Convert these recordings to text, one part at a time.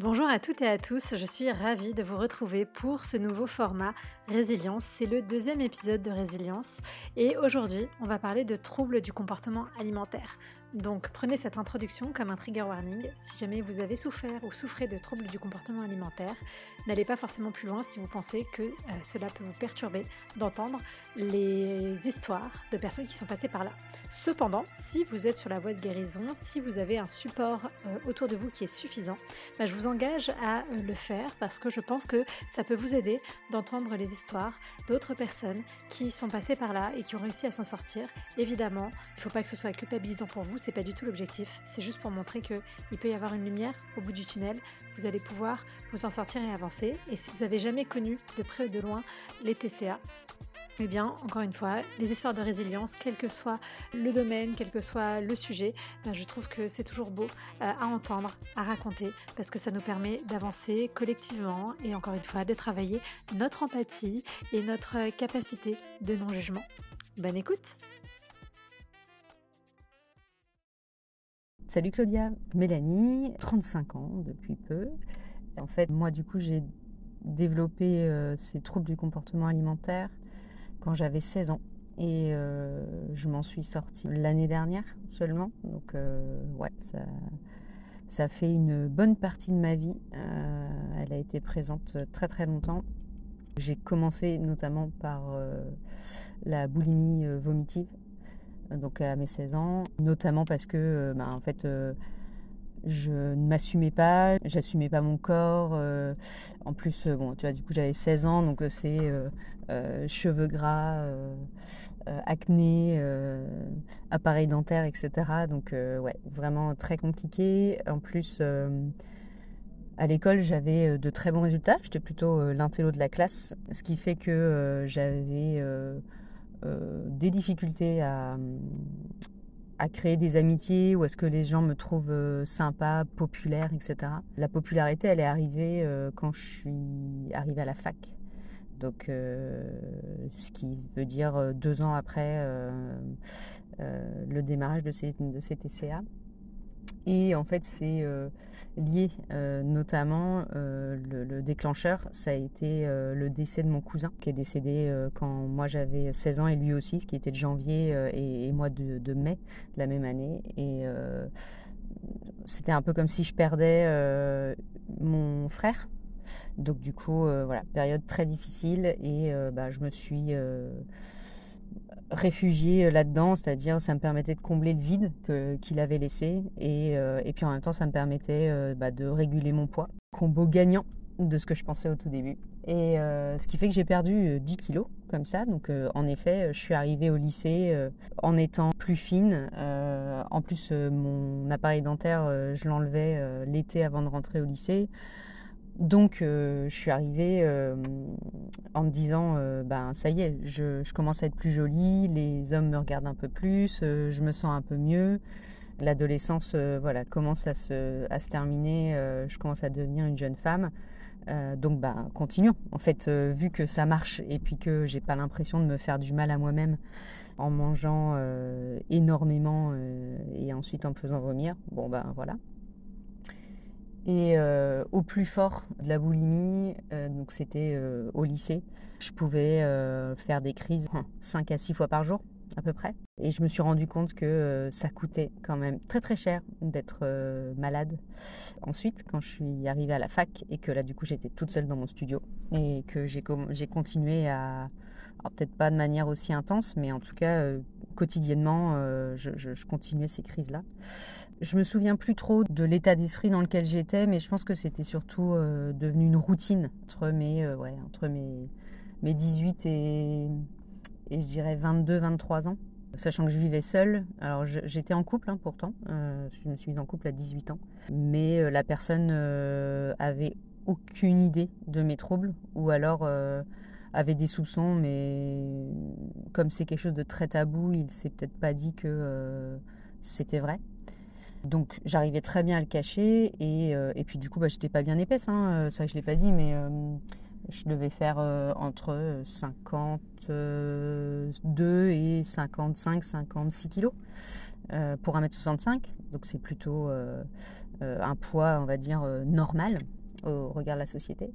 Bonjour à toutes et à tous, je suis ravie de vous retrouver pour ce nouveau format Résilience. C'est le deuxième épisode de Résilience et aujourd'hui on va parler de troubles du comportement alimentaire. Donc prenez cette introduction comme un trigger warning. Si jamais vous avez souffert ou souffrez de troubles du comportement alimentaire, n'allez pas forcément plus loin si vous pensez que euh, cela peut vous perturber d'entendre les histoires de personnes qui sont passées par là. Cependant, si vous êtes sur la voie de guérison, si vous avez un support euh, autour de vous qui est suffisant, bah, je vous engage à euh, le faire parce que je pense que ça peut vous aider d'entendre les histoires d'autres personnes qui sont passées par là et qui ont réussi à s'en sortir. Évidemment, il ne faut pas que ce soit culpabilisant pour vous c'est pas du tout l'objectif. C'est juste pour montrer qu'il peut y avoir une lumière au bout du tunnel. Vous allez pouvoir vous en sortir et avancer. Et si vous avez jamais connu de près ou de loin les TCA, eh bien, encore une fois, les histoires de résilience, quel que soit le domaine, quel que soit le sujet, ben, je trouve que c'est toujours beau euh, à entendre, à raconter, parce que ça nous permet d'avancer collectivement et encore une fois de travailler notre empathie et notre capacité de non-jugement. Bonne écoute Salut Claudia, Mélanie, 35 ans depuis peu. En fait, moi du coup j'ai développé euh, ces troubles du comportement alimentaire quand j'avais 16 ans et euh, je m'en suis sortie l'année dernière seulement. Donc euh, ouais, ça, ça fait une bonne partie de ma vie. elle a été présente très très longtemps. J'ai commencé notamment par la boulimie vomitive donc à mes 16 ans, notamment parce que euh, bah, en fait euh, je ne m'assumais pas, j'assumais pas mon corps. Euh, en plus, bon, tu vois, du coup, j'avais 16 ans, donc c'est cheveux gras, acné, appareil dentaire, etc. Donc, ouais, vraiment très compliqué. En plus, à l'école, j'avais de très bons résultats. J'étais plutôt l'intello de la classe, ce qui fait que j'avais des difficultés à, à créer des amitiés ou est-ce que les gens me trouvent euh, sympa, populaire, etc. La popularité, elle est arrivée euh, quand je suis arrivée à la fac. Donc, ce qui veut dire deux ans après le démarrage de ces, de ces TCA. Et en fait, c'est euh, lié euh, notamment, euh, le, déclencheur, ça a été le décès de mon cousin, qui est décédé quand moi j'avais 16 ans et lui aussi, ce qui était de janvier et, moi de, mai de la même année. Et c'était un peu comme si je perdais mon frère. Donc du coup, voilà, période très difficile et bah, je me suis réfugié euh, là-dedans, c'est-à-dire ça me permettait de combler le vide qu'il avait laissé et, euh, et, puis en même temps ça me permettait euh, bah, de réguler mon poids. Combo gagnant de ce que je pensais au tout début. Et ce qui fait que j'ai perdu 10 kilos comme ça. Donc en effet, je suis arrivée au lycée en étant plus fine. en plus, mon appareil dentaire, je l'enlevais l'été avant de rentrer au lycée. Donc, euh, je suis arrivée euh, en me disant, euh, ben ça y est, je, commence à être plus jolie, les hommes me regardent un peu plus, je me sens un peu mieux. L'adolescence, voilà, commence à se, à se terminer, je commence à devenir une jeune femme. donc, ben, continuons. En fait, vu que ça marche et puis que j'ai pas l'impression de me faire du mal à moi-même en mangeant énormément et ensuite en me faisant vomir, bon ben voilà, et euh, au plus fort de la boulimie, euh, donc c'était euh, au lycée, je pouvais faire des crises 5 à 6 fois par jour à peu près. Et je me suis rendu compte que ça coûtait quand même très très cher d'être malade. Ensuite, quand je suis arrivée à la fac et que là du coup j'étais toute seule dans mon studio et que j'ai continué à, peut-être pas de manière aussi intense, mais en tout cas quotidiennement, je, je, continuais ces crises-là. Je me souviens plus trop de l'état d'esprit dans lequel j'étais, mais je pense que c'était surtout euh, devenu une routine entre mes, euh, ouais, entre mes, mes 18 et, et je dirais 22, 23 ans. Sachant que je vivais seule, alors j'étais en couple hein, pourtant, euh, je me suis mise en couple à 18 ans, mais la personne avait aucune idée de mes troubles ou alors avait des soupçons, mais comme c'est quelque chose de très tabou, il s'est peut-être pas dit que c'était vrai. Donc j'arrivais très bien à le cacher et, euh, et puis du coup bah, j'étais pas bien épaisse, hein, euh, ça je l'ai pas dit, mais euh, je devais faire entre 52 et 55, 56 kilos pour 1m65, donc c'est plutôt un poids, on va dire, normal au regard de la société.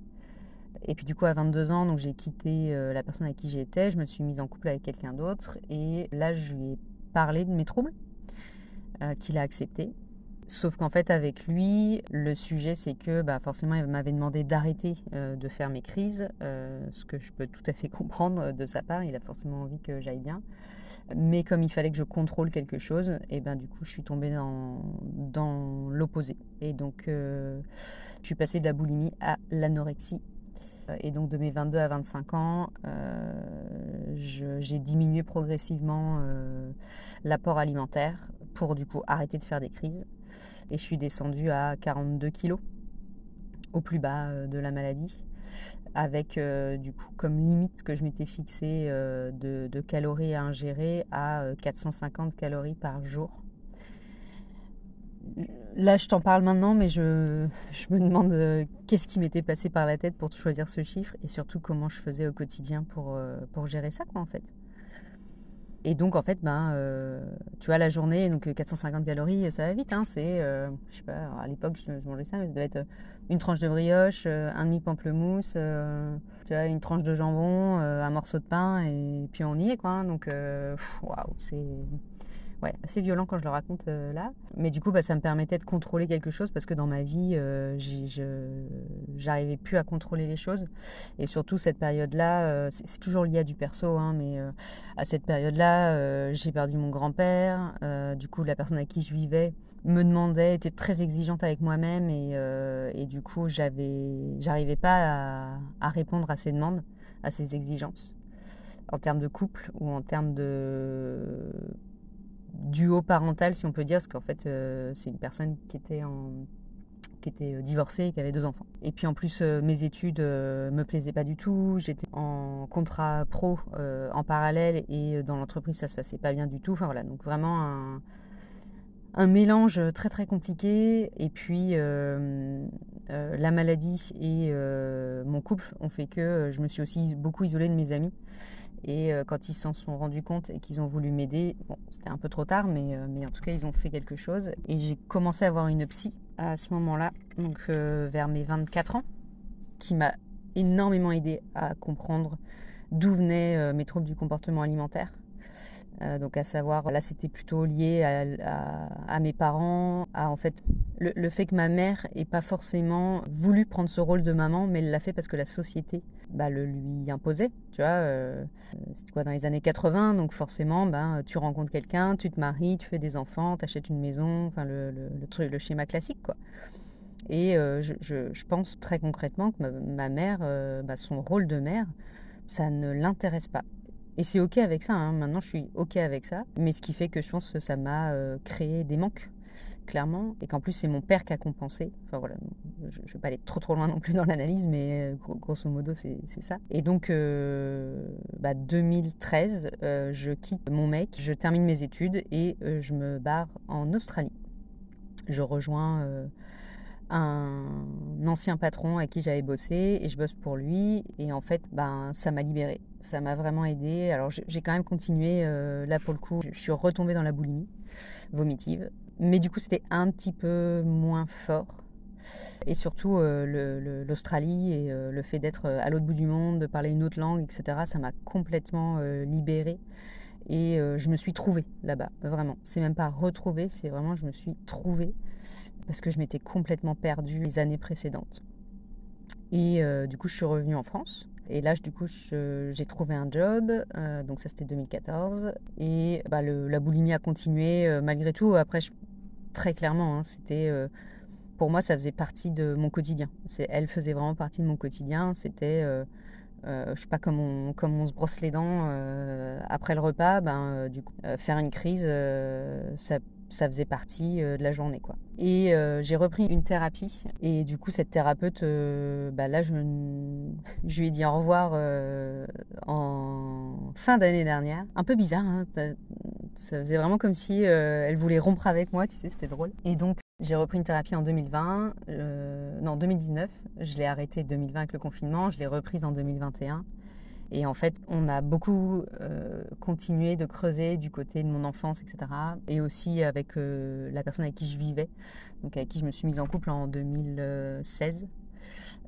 Et puis du coup, à 22 ans, donc j'ai quitté la personne avec qui j'étais, je me suis mise en couple avec quelqu'un d'autre, et là, je lui ai parlé de mes troubles, qu'il a accepté. Sauf qu'en fait, avec lui, le sujet, c'est que bah, forcément, il m'avait demandé d'arrêter de faire mes crises, ce que je peux tout à fait comprendre de sa part. Il a forcément envie que j'aille bien. Mais comme il fallait que je contrôle quelque chose, et ben du coup, je suis tombée dans, l'opposé. Et donc, je suis passée de à l'anorexie. Et donc, de mes 22 à 25 ans, j'ai diminué progressivement l'apport alimentaire pour du coup arrêter de faire des crises et je suis descendue à 42 kilos au plus bas euh, de la maladie avec euh, du coup comme limite que je m'étais fixée euh, de, calories à ingérer à 450 calories par jour. Là, je t'en parle maintenant, mais je, me demande qu'est-ce qui m'était passé par la tête pour choisir ce chiffre et surtout comment je faisais au quotidien pour, pour gérer ça, en fait. Et donc, en fait, ben, euh, tu vois, la journée, donc 450 euh, calories, ça va vite. Hein, c'est, euh, je sais pas, à l'époque, je, mangeais ça, mais ça devait être une tranche de brioche, un demi-pamplemousse, tu une tranche de jambon, un morceau de pain, et puis on y est, quoi. Hein. donc, waouh, c'est ouais, assez violent quand je le raconte euh, là. Mais du coup, bah, ça me permettait de contrôler quelque chose parce que dans ma vie, euh, j'arrivais plus à contrôler les choses. Et surtout, cette période-là, euh, c'est toujours lié à du perso, hein, mais à cette période-là, j'ai perdu mon grand-père. du coup, la personne à qui je vivais me demandait, était très exigeante avec moi-même et, du coup, j'arrivais pas à, à répondre à ses demandes, à ses exigences en termes de couple ou en termes de duo parental, si on peut dire, parce qu'en fait, euh, c'est une personne qui était qui était euh, divorcée et qui avait deux enfants. Et puis en plus, euh, mes études me plaisaient pas du tout. J'étais en contrat pro en parallèle et dans l'entreprise, ça se passait pas bien du tout. Enfin voilà, donc vraiment un, un mélange très très compliqué. Et puis la maladie et mon couple ont fait que je me suis aussi beaucoup isolée de mes amis. Et euh, quand ils s'en sont rendus compte et qu'ils ont voulu m'aider, bon, c'était un peu trop tard, mais, euh, mais en tout cas, ils ont fait quelque chose. Et j'ai commencé à avoir une psy à ce moment-là, donc euh, vers mes 24 ans, qui m'a énormément aidé à comprendre d'où venaient mes troubles du comportement alimentaire. Euh, donc à savoir, là c'était plutôt lié à, mes parents, à en fait le, fait que ma mère n'ait pas forcément voulu prendre ce rôle de maman, mais elle l'a fait parce que la société bah, le lui imposait. Tu vois, euh, c'était quoi dans les années 80, donc forcément, bah, tu rencontres quelqu'un, tu te maries, tu fais des enfants, tu achètes une maison, enfin le, le, le, schéma classique quoi. Et euh, je, pense très concrètement que ma, mère, bah, son rôle de mère, ça ne l'intéresse pas. Et c'est OK avec ça, hein. maintenant je suis OK avec ça. Mais ce qui fait que je pense que ça m'a euh, créé des manques, clairement. Et qu'en plus c'est mon père qui a compensé. Enfin voilà, je ne vais pas aller trop trop loin non plus dans l'analyse, mais euh, grosso modo c'est ça. Et donc 2013, euh, bah, je quitte mon mec, je termine mes études et je me barre en Australie. Je rejoins un ancien patron à qui j'avais bossé et je bosse pour lui et en fait ben ça m'a libérée. Ça m'a vraiment aidé alors j'ai quand même continué euh, là pour le coup je suis retombée dans la boulimie vomitive. Mais du coup c'était un petit peu moins fort. Et surtout euh, l'Australie et euh, le fait d'être à l'autre bout du monde de parler une autre langue etc ça m'a complètement libérée et je me suis trouvée là-bas vraiment c'est même pas retrouvée c'est vraiment je me suis trouvée parce que je m'étais complètement perdue les années précédentes. Et euh, du coup, je suis revenue en France. Et là, du coup, j'ai trouvé un job. Euh, donc ça, c'était 2014. Et bah, la boulimie a continué euh, malgré tout. Après, très clairement, hein, c'était pour moi, ça faisait partie de mon quotidien. Elle faisait vraiment partie de mon quotidien. C'était, je sais pas, comme on, comme on se brosse les dents après le repas, ben, du coup, faire une crise, ça ça faisait partie euh, de la journée. Quoi. Et euh, j'ai repris une thérapie. Et du coup, cette thérapeute, euh, bah là, je, lui ai dit au revoir en fin d'année dernière. Un peu bizarre, hein, ça, faisait vraiment comme si elle voulait rompre avec moi, tu sais, c'était drôle. Et donc, j'ai repris une thérapie en 2020, non 2019. Je l'ai arrêtée 2020 avec le confinement, je l'ai reprise en 2021. Et en fait, on a beaucoup continué de creuser du côté de mon enfance, etc. Et aussi avec la personne avec qui je vivais, donc avec qui je me suis mise en couple en 2016.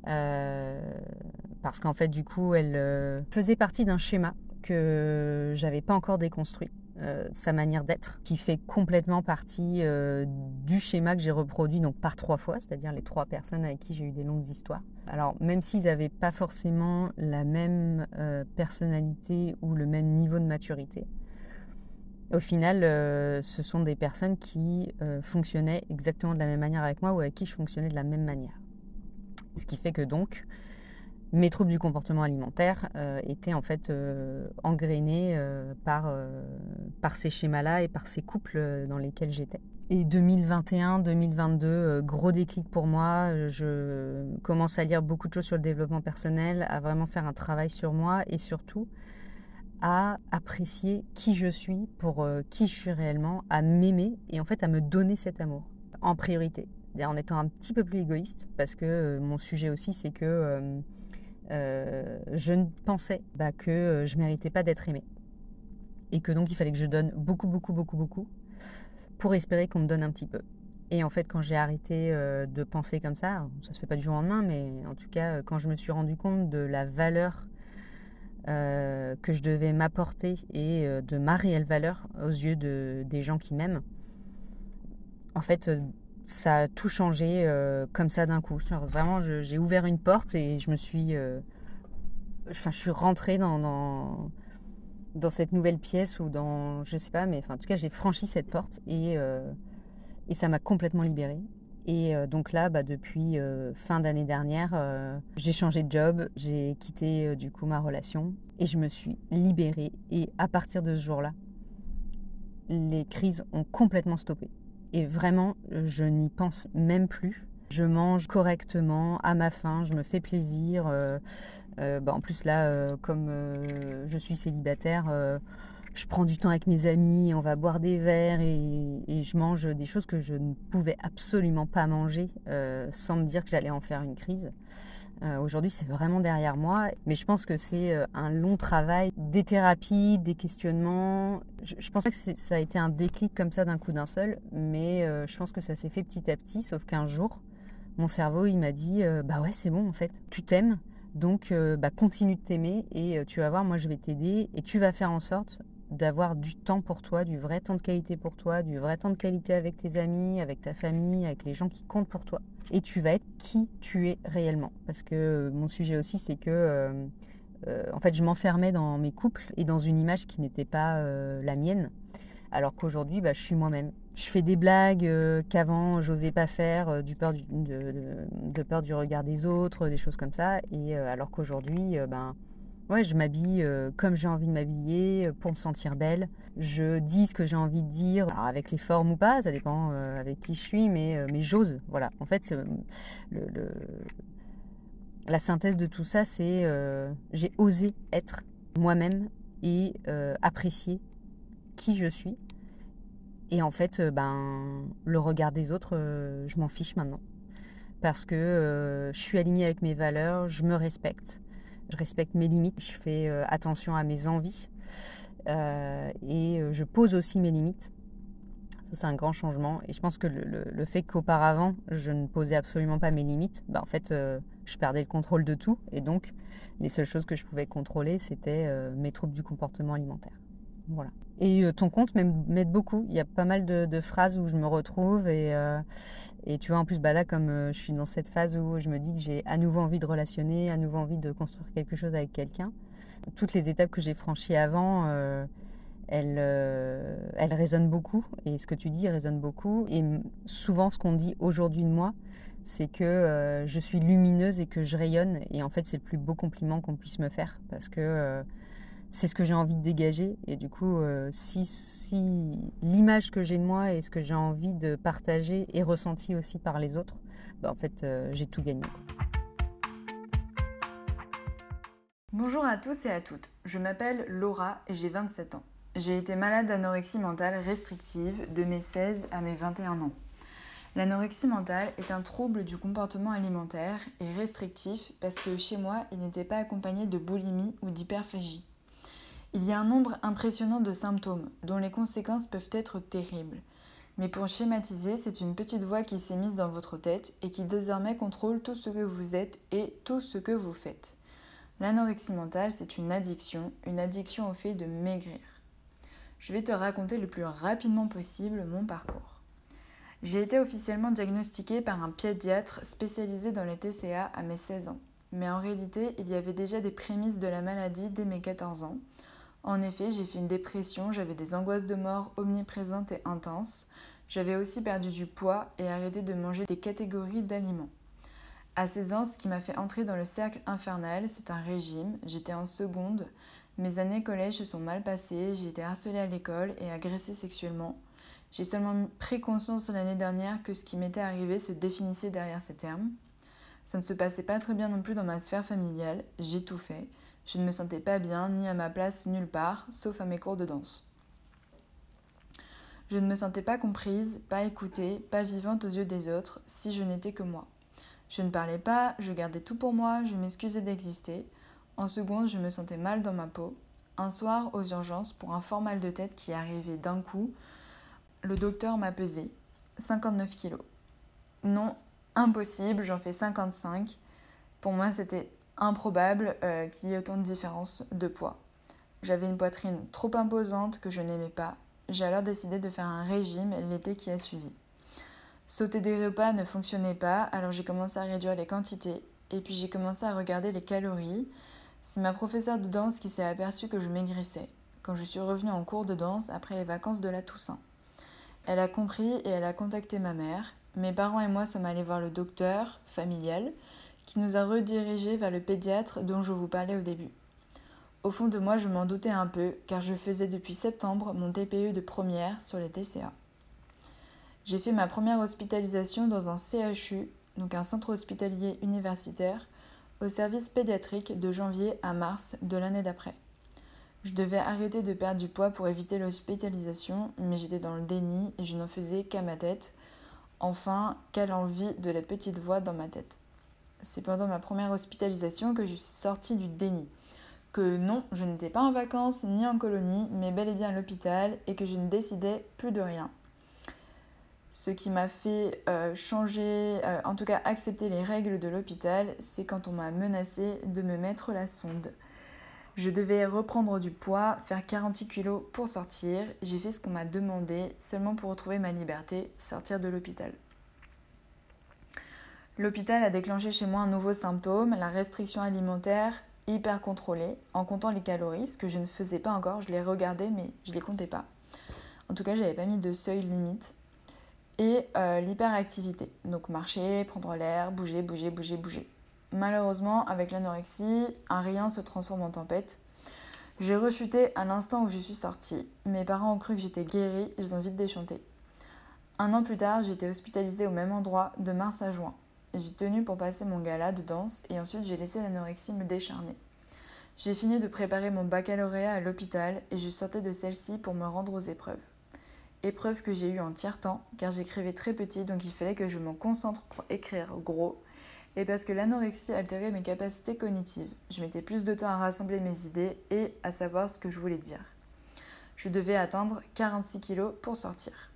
parce qu'en fait, du coup, elle faisait partie d'un schéma que j'avais pas encore déconstruit. Euh, sa manière d'être, qui fait complètement partie euh, du schéma que j'ai reproduit donc par trois fois, c'est-à-dire les trois personnes avec qui j'ai eu des longues histoires. Alors même s'ils n'avaient pas forcément la même euh, personnalité ou le même niveau de maturité, au final, ce sont des personnes qui fonctionnaient exactement de la même manière avec moi ou avec qui je fonctionnais de la même manière. Ce qui fait que donc, mes troubles du comportement alimentaire euh, étaient en fait euh, engrainés euh, par, par ces schémas-là et par ces couples dans lesquels j'étais. Et 2021-2022, gros déclic pour moi. Je commence à lire beaucoup de choses sur le développement personnel, à vraiment faire un travail sur moi et surtout à apprécier qui je suis pour qui je suis réellement, à m'aimer et en fait à me donner cet amour en priorité. En étant un petit peu plus égoïste, parce que mon sujet aussi, c'est que euh, je pensais bah, que euh, je méritais pas d'être aimée. Et que donc il fallait que je donne beaucoup, beaucoup, beaucoup, beaucoup pour espérer qu'on me donne un petit peu. Et en fait, quand j'ai arrêté euh, de penser comme ça, ça se fait pas du jour au lendemain, mais en tout cas, quand je me suis rendu compte de la valeur que je devais m'apporter et de ma réelle valeur aux yeux de, des gens qui m'aiment, en fait, ça a tout changé euh, comme ça d'un coup. vraiment, j'ai ouvert une porte et je me suis, euh, enfin, je suis rentrée dans, dans, cette nouvelle pièce ou dans, je sais pas, mais enfin, en tout cas, j'ai franchi cette porte et, euh, et ça m'a complètement libérée. Et donc là, bah, depuis fin d'année dernière, j'ai changé de job, j'ai quitté du coup ma relation et je me suis libérée. Et à partir de ce jour-là, les crises ont complètement stoppé. Et vraiment, je n'y pense même plus. Je mange correctement, à ma faim, je me fais plaisir. Euh, euh, bah, en plus là, euh, comme je suis célibataire, je prends du temps avec mes amis, on va boire des verres et, et je mange des choses que je ne pouvais absolument pas manger sans me dire que j'allais en faire une crise. Euh, aujourd'hui, c'est vraiment derrière moi. Mais je pense que c'est euh, un long travail, des thérapies, des questionnements. Je, pense pas que ça a été un déclic comme ça d'un coup d'un seul, mais euh, je pense que ça s'est fait petit à petit. Sauf qu'un jour, mon cerveau, il m'a dit Bah ouais, c'est bon en fait, tu t'aimes. Donc, bah, continue de t'aimer et tu vas voir, moi je vais t'aider et tu vas faire en sorte d'avoir du temps pour toi, du vrai temps de qualité pour toi, du vrai temps de qualité avec tes amis, avec ta famille, avec les gens qui comptent pour toi et tu vas être qui tu es réellement. Parce que euh, mon sujet aussi, c'est que euh, euh, en fait, je m'enfermais dans mes couples et dans une image qui n'était pas la mienne, alors qu'aujourd'hui, bah, je suis moi-même. Je fais des blagues qu'avant j'osais pas faire, du peur de, peur du regard des autres, des choses comme ça. Et alors qu'aujourd'hui, ben Ouais, je m'habille euh, comme j'ai envie de m'habiller euh, pour me sentir belle. Je dis ce que j'ai envie de dire, avec les formes ou pas, ça dépend euh, avec qui je suis, mais, mais j'ose. Voilà. En fait, la synthèse de tout ça, c'est j'ai osé être moi-même et apprécier qui je suis. Et en fait, ben, le regard des autres, je m'en fiche maintenant. Parce que je suis alignée avec mes valeurs, je me respecte je respecte mes limites, je fais euh, attention à mes envies euh, et euh, je pose aussi mes limites. Ça, c'est un grand changement. Et je pense que le, fait qu'auparavant, je ne posais absolument pas mes limites, bah, en fait, je perdais le contrôle de tout. Et donc, les seules choses que je pouvais contrôler, c'était mes troubles du comportement alimentaire. Et euh, ton compte m'aide beaucoup. Il y a pas mal de, phrases où je me retrouve. Et, euh, tu vois, en plus, bah là, comme euh, je suis dans cette phase où je me dis que j'ai à nouveau envie de relationner, à nouveau envie de construire quelque chose avec quelqu'un, toutes les étapes que j'ai franchies avant, elles, elles résonnent beaucoup. Et ce que tu dis résonne beaucoup. Et souvent, ce qu'on dit aujourd'hui de moi, c'est que je suis lumineuse et que je rayonne. Et en fait, c'est le plus beau compliment qu'on puisse me faire. Parce que c'est ce que j'ai envie de dégager. Et du coup, euh, si, si l'image que j'ai de moi et ce que j'ai envie de partager est ressenti aussi par les autres, bah, en fait, euh, j'ai tout gagné. Bonjour à tous et à toutes. Je m'appelle Laura et j'ai 27 ans. J'ai été malade d'anorexie mentale restrictive de mes 16 à mes 21 ans. L'anorexie mentale est un trouble du comportement alimentaire et restrictif parce que chez moi, il n'était pas accompagné de boulimie ou d'hyperphagie. Il y a un nombre impressionnant de symptômes dont les conséquences peuvent être terribles. Mais pour schématiser, c'est une petite voix qui s'est mise dans votre tête et qui désormais contrôle tout ce que vous êtes et tout ce que vous faites. L'anorexie mentale, c'est une addiction, une addiction au fait de maigrir. Je vais te raconter le plus rapidement possible mon parcours. J'ai été officiellement diagnostiquée par un pédiatre spécialisé dans les TCA à mes 16 ans. Mais en réalité, il y avait déjà des prémices de la maladie dès mes 14 ans. En effet, j'ai fait une dépression, j'avais des angoisses de mort omniprésentes et intenses. J'avais aussi perdu du poids et arrêté de manger des catégories d'aliments. À 16 ans, ce qui m'a fait entrer dans le cercle infernal, c'est un régime. J'étais en seconde. Mes années collège se sont mal passées, j'ai été harcelée à l'école et agressée sexuellement. J'ai seulement pris conscience l'année dernière que ce qui m'était arrivé se définissait derrière ces termes. Ça ne se passait pas très bien non plus dans ma sphère familiale, j'ai tout fait. Je ne me sentais pas bien, ni à ma place nulle part, sauf à mes cours de danse. Je ne me sentais pas comprise, pas écoutée, pas vivante aux yeux des autres, si je n'étais que moi. Je ne parlais pas, je gardais tout pour moi, je m'excusais d'exister. En seconde, je me sentais mal dans ma peau. Un soir, aux urgences, pour un fort mal de tête qui arrivait d'un coup, le docteur m'a pesé 59 kilos. Non, impossible, j'en fais 55. Pour moi, c'était improbable euh, qu'il y ait autant de différence de poids. J'avais une poitrine trop imposante que je n'aimais pas. J'ai alors décidé de faire un régime l'été qui a suivi. Sauter des repas ne fonctionnait pas, alors j'ai commencé à réduire les quantités et puis j'ai commencé à regarder les calories. C'est ma professeure de danse qui s'est aperçue que je maigrissais quand je suis revenue en cours de danse après les vacances de la Toussaint. Elle a compris et elle a contacté ma mère. Mes parents et moi sommes allés voir le docteur familial qui nous a redirigés vers le pédiatre dont je vous parlais au début. Au fond de moi, je m'en doutais un peu car je faisais depuis septembre mon TPE de première sur les TCA. J'ai fait ma première hospitalisation dans un CHU, donc un centre hospitalier universitaire, au service pédiatrique de janvier à mars de l'année d'après. Je devais arrêter de perdre du poids pour éviter l'hospitalisation, mais j'étais dans le déni et je n'en faisais qu'à ma tête. Enfin, quelle envie de la petite voix dans ma tête. C'est pendant ma première hospitalisation que je suis sortie du déni. Que non, je n'étais pas en vacances ni en colonie, mais bel et bien à l'hôpital et que je ne décidais plus de rien. Ce qui m'a fait euh, changer, euh, en tout cas accepter les règles de l'hôpital, c'est quand on m'a menacé de me mettre la sonde. Je devais reprendre du poids, faire 48 kilos pour sortir. J'ai fait ce qu'on m'a demandé seulement pour retrouver ma liberté, sortir de l'hôpital. L'hôpital a déclenché chez moi un nouveau symptôme, la restriction alimentaire hyper contrôlée, en comptant les calories, ce que je ne faisais pas encore. Je les regardais, mais je les comptais pas. En tout cas, je n'avais pas mis de seuil limite. Et euh, l'hyperactivité. Donc marcher, prendre l'air, bouger, bouger, bouger, bouger. Malheureusement, avec l'anorexie, un rien se transforme en tempête. J'ai rechuté à l'instant où je suis sortie. Mes parents ont cru que j'étais guérie, ils ont vite déchanté. Un an plus tard, été hospitalisée au même endroit de mars à juin. J'ai tenu pour passer mon gala de danse et ensuite j'ai laissé l'anorexie me décharner. J'ai fini de préparer mon baccalauréat à l'hôpital et je sortais de celle-ci pour me rendre aux épreuves. Épreuves que j'ai eues en tiers-temps car j'écrivais très petit donc il fallait que je me concentre pour écrire gros et parce que l'anorexie altérait mes capacités cognitives. Je mettais plus de temps à rassembler mes idées et à savoir ce que je voulais dire. Je devais atteindre 46 kilos pour sortir.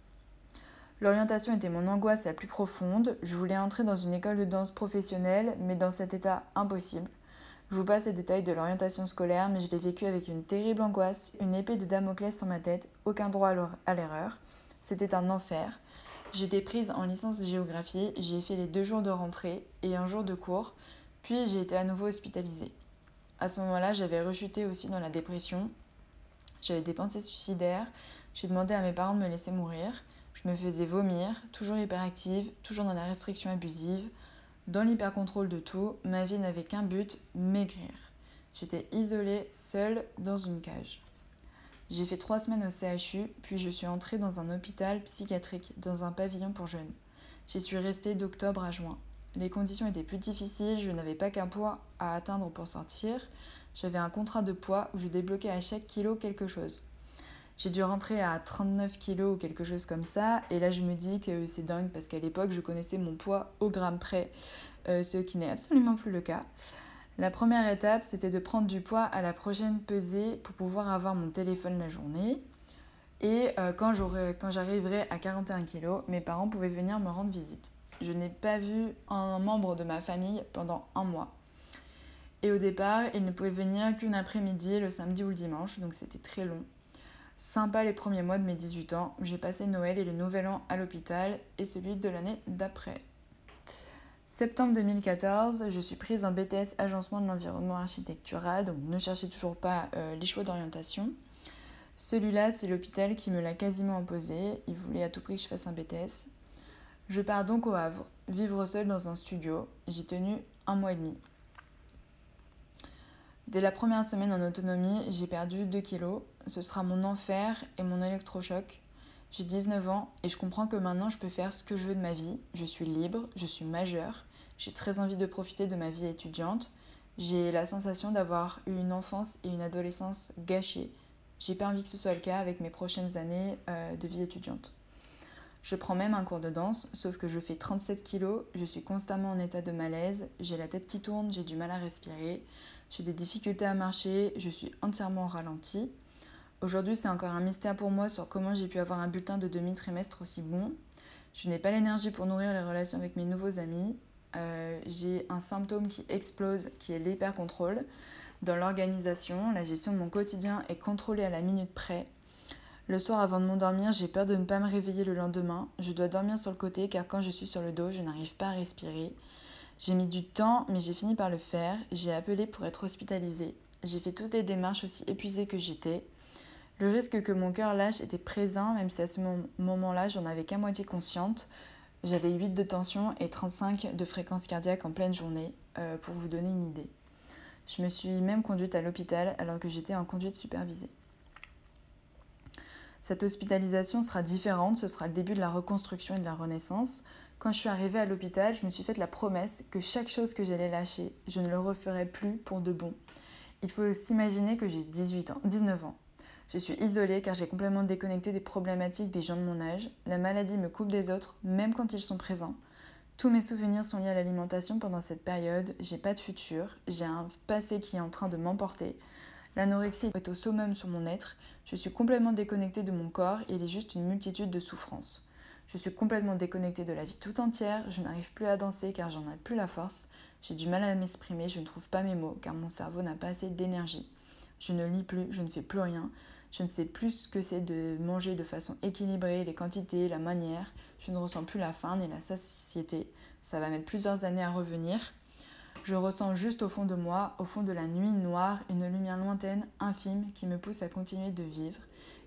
L'orientation était mon angoisse la plus profonde. Je voulais entrer dans une école de danse professionnelle, mais dans cet état impossible. Je vous passe les détails de l'orientation scolaire, mais je l'ai vécu avec une terrible angoisse, une épée de Damoclès sur ma tête, aucun droit à l'erreur. C'était un enfer. J'étais prise en licence de géographie, j'y ai fait les deux jours de rentrée et un jour de cours, puis j'ai été à nouveau hospitalisée. À ce moment-là, j'avais rechuté aussi dans la dépression, j'avais des pensées suicidaires, j'ai demandé à mes parents de me laisser mourir, je me faisais vomir, toujours hyperactive, toujours dans la restriction abusive, dans l'hypercontrôle de tout, ma vie n'avait qu'un but, maigrir. J'étais isolée, seule, dans une cage. J'ai fait trois semaines au CHU, puis je suis entrée dans un hôpital psychiatrique, dans un pavillon pour jeunes. J'y suis restée d'octobre à juin. Les conditions étaient plus difficiles, je n'avais pas qu'un poids à atteindre pour sortir. J'avais un contrat de poids où je débloquais à chaque kilo quelque chose. J'ai dû rentrer à 39 kilos ou quelque chose comme ça. Et là, je me dis que c'est dingue parce qu'à l'époque, je connaissais mon poids au gramme près, euh, ce qui n'est absolument plus le cas. La première étape, c'était de prendre du poids à la prochaine pesée pour pouvoir avoir mon téléphone la journée. Et euh, quand j'arriverai à 41 kilos, mes parents pouvaient venir me rendre visite. Je n'ai pas vu un membre de ma famille pendant un mois. Et au départ, ils ne pouvaient venir qu'une après-midi, le samedi ou le dimanche, donc c'était très long. Sympa les premiers mois de mes 18 ans, j'ai passé Noël et le Nouvel An à l'hôpital et celui de l'année d'après. Septembre 2014, je suis prise en BTS Agencement de l'environnement architectural, donc ne cherchez toujours pas euh, les choix d'orientation. Celui-là, c'est l'hôpital qui me l'a quasiment imposé, il voulait à tout prix que je fasse un BTS. Je pars donc au Havre, vivre seule dans un studio, j'ai tenu un mois et demi. Dès la première semaine en autonomie, j'ai perdu 2 kilos. Ce sera mon enfer et mon électrochoc. J'ai 19 ans et je comprends que maintenant je peux faire ce que je veux de ma vie. Je suis libre, je suis majeure. J'ai très envie de profiter de ma vie étudiante. J'ai la sensation d'avoir eu une enfance et une adolescence gâchées. J'ai pas envie que ce soit le cas avec mes prochaines années euh, de vie étudiante. Je prends même un cours de danse, sauf que je fais 37 kilos, je suis constamment en état de malaise, j'ai la tête qui tourne, j'ai du mal à respirer, j'ai des difficultés à marcher, je suis entièrement ralenti. Aujourd'hui, c'est encore un mystère pour moi sur comment j'ai pu avoir un bulletin de demi-trimestre aussi bon. Je n'ai pas l'énergie pour nourrir les relations avec mes nouveaux amis. Euh, j'ai un symptôme qui explose, qui est l'hyper-contrôle. Dans l'organisation, la gestion de mon quotidien est contrôlée à la minute près. Le soir avant de m'endormir, j'ai peur de ne pas me réveiller le lendemain. Je dois dormir sur le côté car quand je suis sur le dos, je n'arrive pas à respirer. J'ai mis du temps, mais j'ai fini par le faire. J'ai appelé pour être hospitalisée. J'ai fait toutes les démarches aussi épuisée que j'étais. Le risque que mon cœur lâche était présent, même si à ce moment-là, j'en avais qu'à moitié consciente. J'avais 8 de tension et 35 de fréquence cardiaque en pleine journée, euh, pour vous donner une idée. Je me suis même conduite à l'hôpital alors que j'étais en conduite supervisée. Cette hospitalisation sera différente, ce sera le début de la reconstruction et de la renaissance. Quand je suis arrivée à l'hôpital, je me suis faite la promesse que chaque chose que j'allais lâcher, je ne le referai plus pour de bon. Il faut s'imaginer que j'ai 18 ans, 19 ans. Je suis isolée car j'ai complètement déconnecté des problématiques des gens de mon âge. La maladie me coupe des autres, même quand ils sont présents. Tous mes souvenirs sont liés à l'alimentation pendant cette période. J'ai pas de futur, j'ai un passé qui est en train de m'emporter. L'anorexie est au summum sur mon être. Je suis complètement déconnectée de mon corps il est juste une multitude de souffrances. Je suis complètement déconnectée de la vie tout entière, je n'arrive plus à danser car j'en ai plus la force, j'ai du mal à m'exprimer, je ne trouve pas mes mots car mon cerveau n'a pas assez d'énergie. Je ne lis plus, je ne fais plus rien, je ne sais plus ce que c'est de manger de façon équilibrée, les quantités, la manière, je ne ressens plus la faim ni la satiété. Ça va mettre plusieurs années à revenir. Je ressens juste au fond de moi, au fond de la nuit noire, une lumière lointaine, infime, qui me pousse à continuer de vivre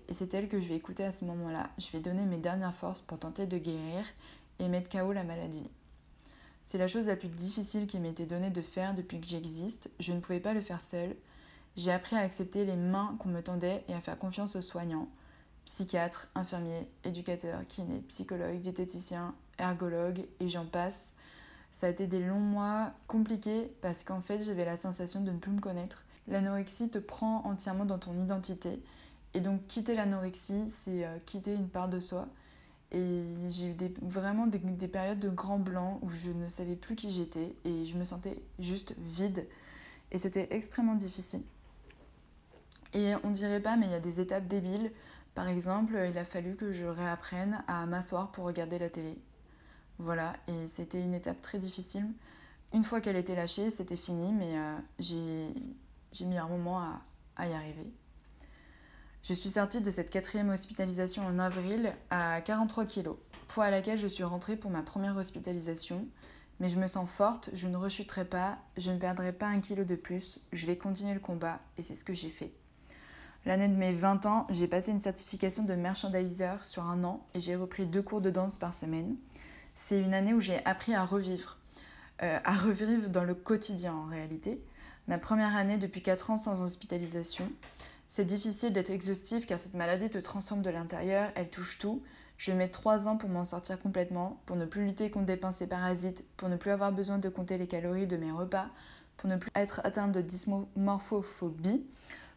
et c'est elle que je vais écouter à ce moment-là. Je vais donner mes dernières forces pour tenter de guérir et mettre KO la maladie. C'est la chose la plus difficile qui m'était donnée de faire depuis que j'existe. Je ne pouvais pas le faire seule. J'ai appris à accepter les mains qu'on me tendait et à faire confiance aux soignants. Psychiatres, infirmiers, éducateurs, kinés, psychologues, diététiciens, ergologues et j'en passe. Ça a été des longs mois compliqués parce qu'en fait j'avais la sensation de ne plus me connaître. L'anorexie te prend entièrement dans ton identité et donc quitter l'anorexie, c'est euh, quitter une part de soi. Et j'ai eu vraiment des, périodes de grand blanc où je ne savais plus qui j'étais et je me sentais juste vide. Et c'était extrêmement difficile. Et on dirait pas, mais il y a des étapes débiles. Par exemple, il a fallu que je réapprenne à m'asseoir pour regarder la télé. Voilà, et c'était une étape très difficile. Une fois qu'elle était lâchée, c'était fini, mais euh, j'ai mis un moment à y arriver. Je suis sortie de cette quatrième hospitalisation en avril à 43 kg, poids à laquelle je suis rentrée pour ma première hospitalisation. Mais je me sens forte, je ne rechuterai pas, je ne perdrai pas un kilo de plus, je vais continuer le combat et c'est ce que j'ai fait. L'année de mes 20 ans, j'ai passé une certification de merchandiser sur un an et j'ai repris deux cours de danse par semaine. C'est une année où j'ai appris à revivre, euh, à revivre dans le quotidien en réalité. Ma première année depuis 4 ans sans hospitalisation, c'est difficile d'être exhaustif car cette maladie te transforme de l'intérieur, elle touche tout. Je vais mettre 3 ans pour m'en sortir complètement, pour ne plus lutter contre des pensées parasites, pour ne plus avoir besoin de compter les calories de mes repas, pour ne plus être atteinte de dysmorphophobie,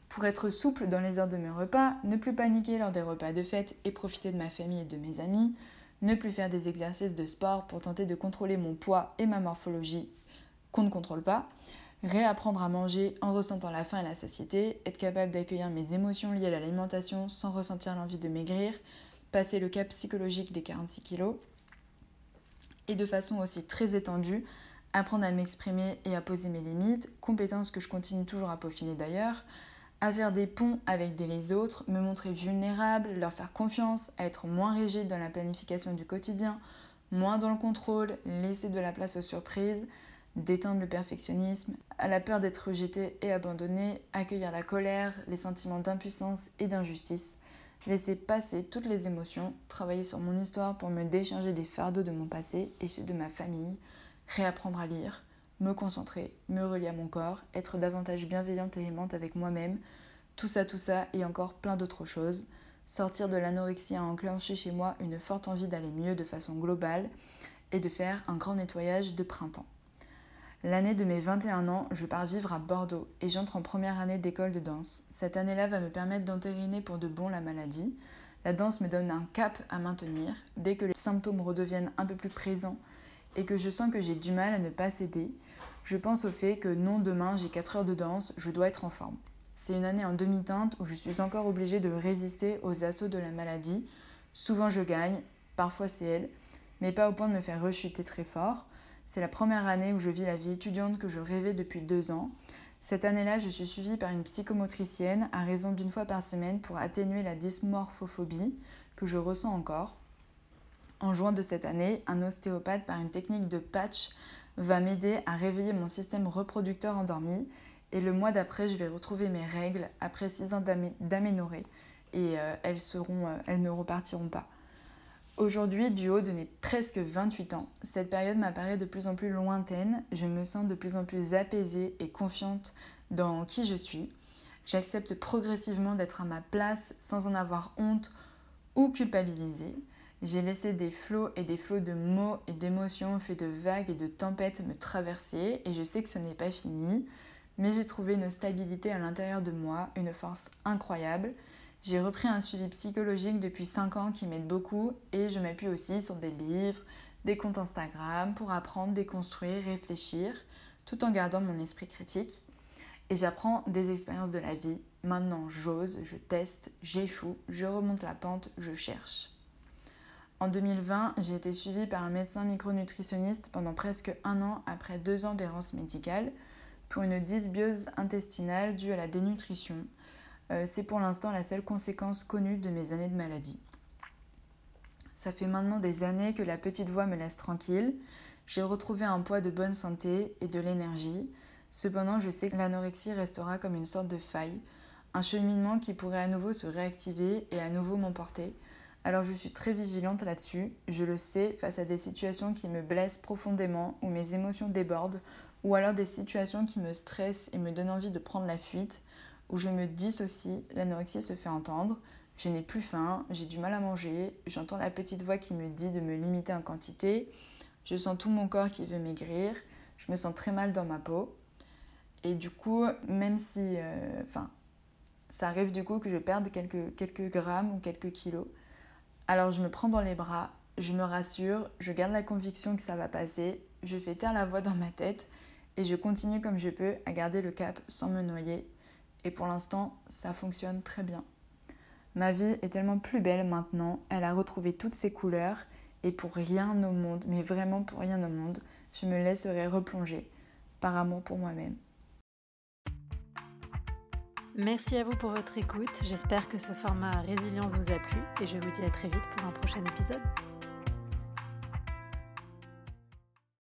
Pour être souple dans les heures de mes repas, ne plus paniquer lors des repas de fête et profiter de ma famille et de mes amis, ne plus faire des exercices de sport pour tenter de contrôler mon poids et ma morphologie qu'on ne contrôle pas, réapprendre à manger en ressentant la faim et la satiété, être capable d'accueillir mes émotions liées à l'alimentation sans ressentir l'envie de maigrir, passer le cap psychologique des 46 kilos, et de façon aussi très étendue, apprendre à m'exprimer et à poser mes limites, compétences que je continue toujours à peaufiner d'ailleurs, à faire des ponts avec les autres, me montrer vulnérable, leur faire confiance, à être moins rigide dans la planification du quotidien, moins dans le contrôle, laisser de la place aux surprises, d'éteindre le perfectionnisme, à la peur d'être rejeté et abandonné, accueillir la colère, les sentiments d'impuissance et d'injustice, laisser passer toutes les émotions, travailler sur mon histoire pour me décharger des fardeaux de mon passé et ceux de ma famille, réapprendre à lire, me concentrer, me relier à mon corps, être davantage bienveillante et aimante avec moi-même, tout ça, tout ça et encore plein d'autres choses. Sortir de l'anorexie a enclenché chez moi une forte envie d'aller mieux de façon globale et de faire un grand nettoyage de printemps. L'année de mes 21 ans, je pars vivre à Bordeaux et j'entre en première année d'école de danse. Cette année-là va me permettre d'entériner pour de bon la maladie. La danse me donne un cap à maintenir. Dès que les symptômes redeviennent un peu plus présents et que je sens que j'ai du mal à ne pas céder, je pense au fait que non, demain j'ai 4 heures de danse, je dois être en forme. C'est une année en demi-teinte où je suis encore obligée de résister aux assauts de la maladie. Souvent je gagne, parfois c'est elle, mais pas au point de me faire rechuter très fort. C'est la première année où je vis la vie étudiante que je rêvais depuis deux ans. Cette année-là, je suis suivie par une psychomotricienne à raison d'une fois par semaine pour atténuer la dysmorphophobie que je ressens encore. En juin de cette année, un ostéopathe par une technique de patch va m'aider à réveiller mon système reproducteur endormi. Et le mois d'après, je vais retrouver mes règles après 6 ans d'aménorrhée. Et euh, elles, seront, euh, elles ne repartiront pas. Aujourd'hui, du haut de mes presque 28 ans, cette période m'apparaît de plus en plus lointaine. Je me sens de plus en plus apaisée et confiante dans qui je suis. J'accepte progressivement d'être à ma place sans en avoir honte ou culpabiliser. J'ai laissé des flots et des flots de mots et d'émotions faits de vagues et de tempêtes me traverser et je sais que ce n'est pas fini, mais j'ai trouvé une stabilité à l'intérieur de moi, une force incroyable. J'ai repris un suivi psychologique depuis 5 ans qui m'aide beaucoup et je m'appuie aussi sur des livres, des comptes Instagram pour apprendre, déconstruire, réfléchir, tout en gardant mon esprit critique. Et j'apprends des expériences de la vie. Maintenant, j'ose, je teste, j'échoue, je remonte la pente, je cherche. En 2020, j'ai été suivie par un médecin micronutritionniste pendant presque un an après deux ans d'errance médicale pour une dysbiose intestinale due à la dénutrition. Euh, c'est pour l'instant la seule conséquence connue de mes années de maladie. Ça fait maintenant des années que la petite voix me laisse tranquille. J'ai retrouvé un poids de bonne santé et de l'énergie. Cependant, je sais que l'anorexie restera comme une sorte de faille, un cheminement qui pourrait à nouveau se réactiver et à nouveau m'emporter alors je suis très vigilante là-dessus. Je le sais face à des situations qui me blessent profondément, où mes émotions débordent, ou alors des situations qui me stressent et me donnent envie de prendre la fuite, où je me dissocie, l'anorexie se fait entendre, je n'ai plus faim, j'ai du mal à manger, j'entends la petite voix qui me dit de me limiter en quantité, je sens tout mon corps qui veut maigrir, je me sens très mal dans ma peau. Et du coup, même si, euh, enfin, ça arrive du coup que je perde quelques, quelques grammes ou quelques kilos, alors je me prends dans les bras, je me rassure, je garde la conviction que ça va passer, je fais taire la voix dans ma tête et je continue comme je peux à garder le cap sans me noyer. Et pour l'instant, ça fonctionne très bien. Ma vie est tellement plus belle maintenant, elle a retrouvé toutes ses couleurs et pour rien au monde, mais vraiment pour rien au monde, je me laisserai replonger par amour pour moi-même. Merci à vous pour votre écoute. J'espère que ce format résilience vous a plu et je vous dis à très vite pour un prochain épisode.